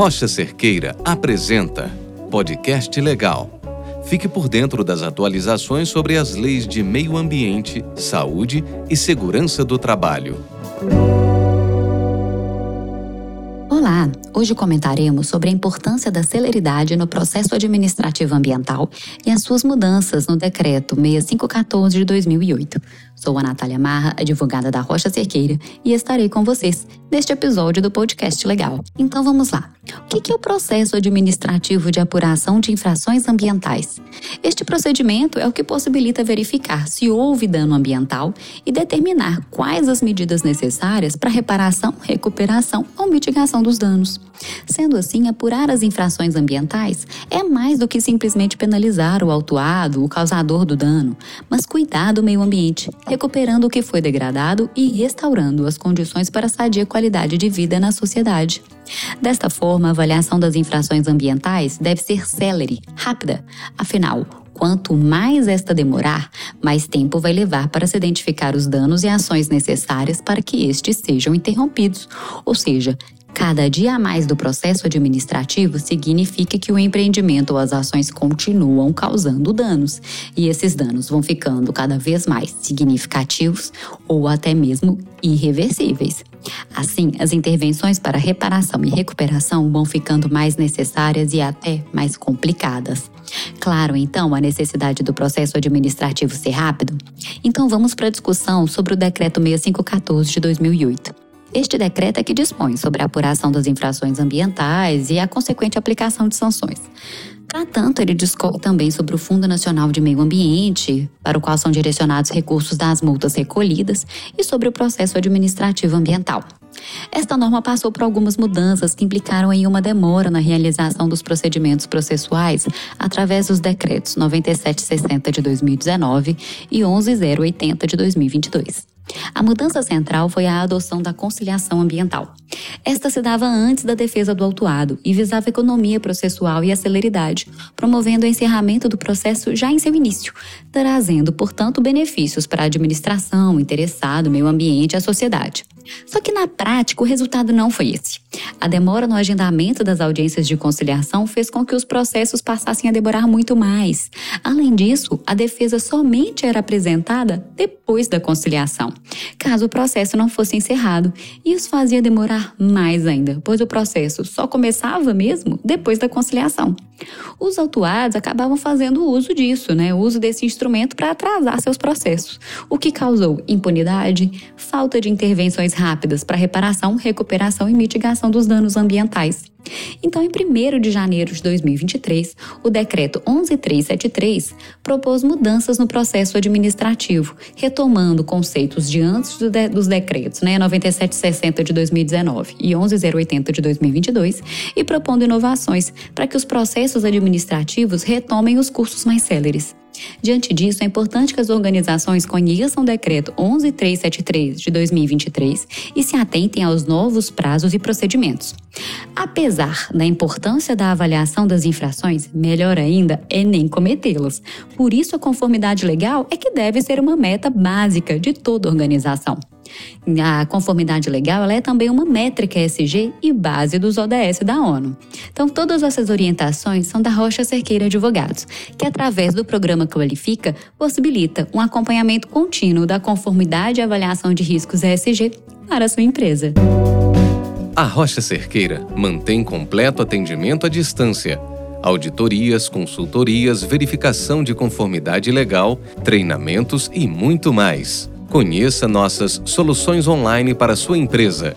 Rocha Cerqueira apresenta Podcast Legal. Fique por dentro das atualizações sobre as leis de meio ambiente, saúde e segurança do trabalho. Olá! Hoje comentaremos sobre a importância da celeridade no processo administrativo ambiental e as suas mudanças no Decreto 6514 de 2008. Sou a Natália Marra, advogada da Rocha Cerqueira, e estarei com vocês neste episódio do podcast Legal. Então vamos lá. O que é o processo administrativo de apuração de infrações ambientais? Este procedimento é o que possibilita verificar se houve dano ambiental e determinar quais as medidas necessárias para reparação, recuperação ou mitigação dos danos. Sendo assim, apurar as infrações ambientais é mais do que simplesmente penalizar o autuado, o causador do dano, mas cuidar do meio ambiente, recuperando o que foi degradado e restaurando as condições para sadia qualidade de vida na sociedade. Desta forma, a avaliação das infrações ambientais deve ser célere, rápida. Afinal, quanto mais esta demorar, mais tempo vai levar para se identificar os danos e ações necessárias para que estes sejam interrompidos, ou seja, Cada dia a mais do processo administrativo significa que o empreendimento ou as ações continuam causando danos, e esses danos vão ficando cada vez mais significativos ou até mesmo irreversíveis. Assim, as intervenções para reparação e recuperação vão ficando mais necessárias e até mais complicadas. Claro, então, a necessidade do processo administrativo ser rápido? Então vamos para a discussão sobre o Decreto 6514 de 2008. Este decreto é que dispõe sobre a apuração das infrações ambientais e a consequente aplicação de sanções. Para tanto, ele discorre também sobre o Fundo Nacional de Meio Ambiente, para o qual são direcionados recursos das multas recolhidas, e sobre o processo administrativo ambiental. Esta norma passou por algumas mudanças que implicaram em uma demora na realização dos procedimentos processuais através dos decretos 9760 de 2019 e 11080 de 2022. A mudança central foi a adoção da conciliação ambiental. Esta se dava antes da defesa do autuado e visava economia processual e a celeridade, promovendo o encerramento do processo já em seu início, trazendo, portanto, benefícios para a administração, interessado, meio ambiente e a sociedade. Só que na prática o resultado não foi esse. A demora no agendamento das audiências de conciliação fez com que os processos passassem a demorar muito mais. Além disso, a defesa somente era apresentada depois da conciliação, caso o processo não fosse encerrado, e isso fazia demorar mais ainda, pois o processo só começava mesmo depois da conciliação. Os autuados acabavam fazendo uso disso, né, o uso desse instrumento para atrasar seus processos, o que causou impunidade, falta de intervenções rápidas para reparação, recuperação e mitigação dos danos ambientais. Então, em 1 de janeiro de 2023, o decreto 11373 propôs mudanças no processo administrativo, retomando conceitos de antes do de, dos decretos, né, 9760 de 2019 e 11080 de 2022, e propondo inovações para que os processos administrativos retomem os cursos mais céleres. Diante disso, é importante que as organizações conheçam o decreto 11373 de 2023 e se atentem aos novos prazos e procedimentos. Apesar da importância da avaliação das infrações, melhor ainda é nem cometê-las. Por isso, a conformidade legal é que deve ser uma meta básica de toda organização. A conformidade legal é também uma métrica ESG e base dos ODS da ONU. Então, todas essas orientações são da Rocha Cerqueira Advogados, que através do programa Qualifica possibilita um acompanhamento contínuo da conformidade e avaliação de riscos ESG para a sua empresa. A Rocha Cerqueira mantém completo atendimento à distância. Auditorias, consultorias, verificação de conformidade legal, treinamentos e muito mais. Conheça nossas soluções online para sua empresa.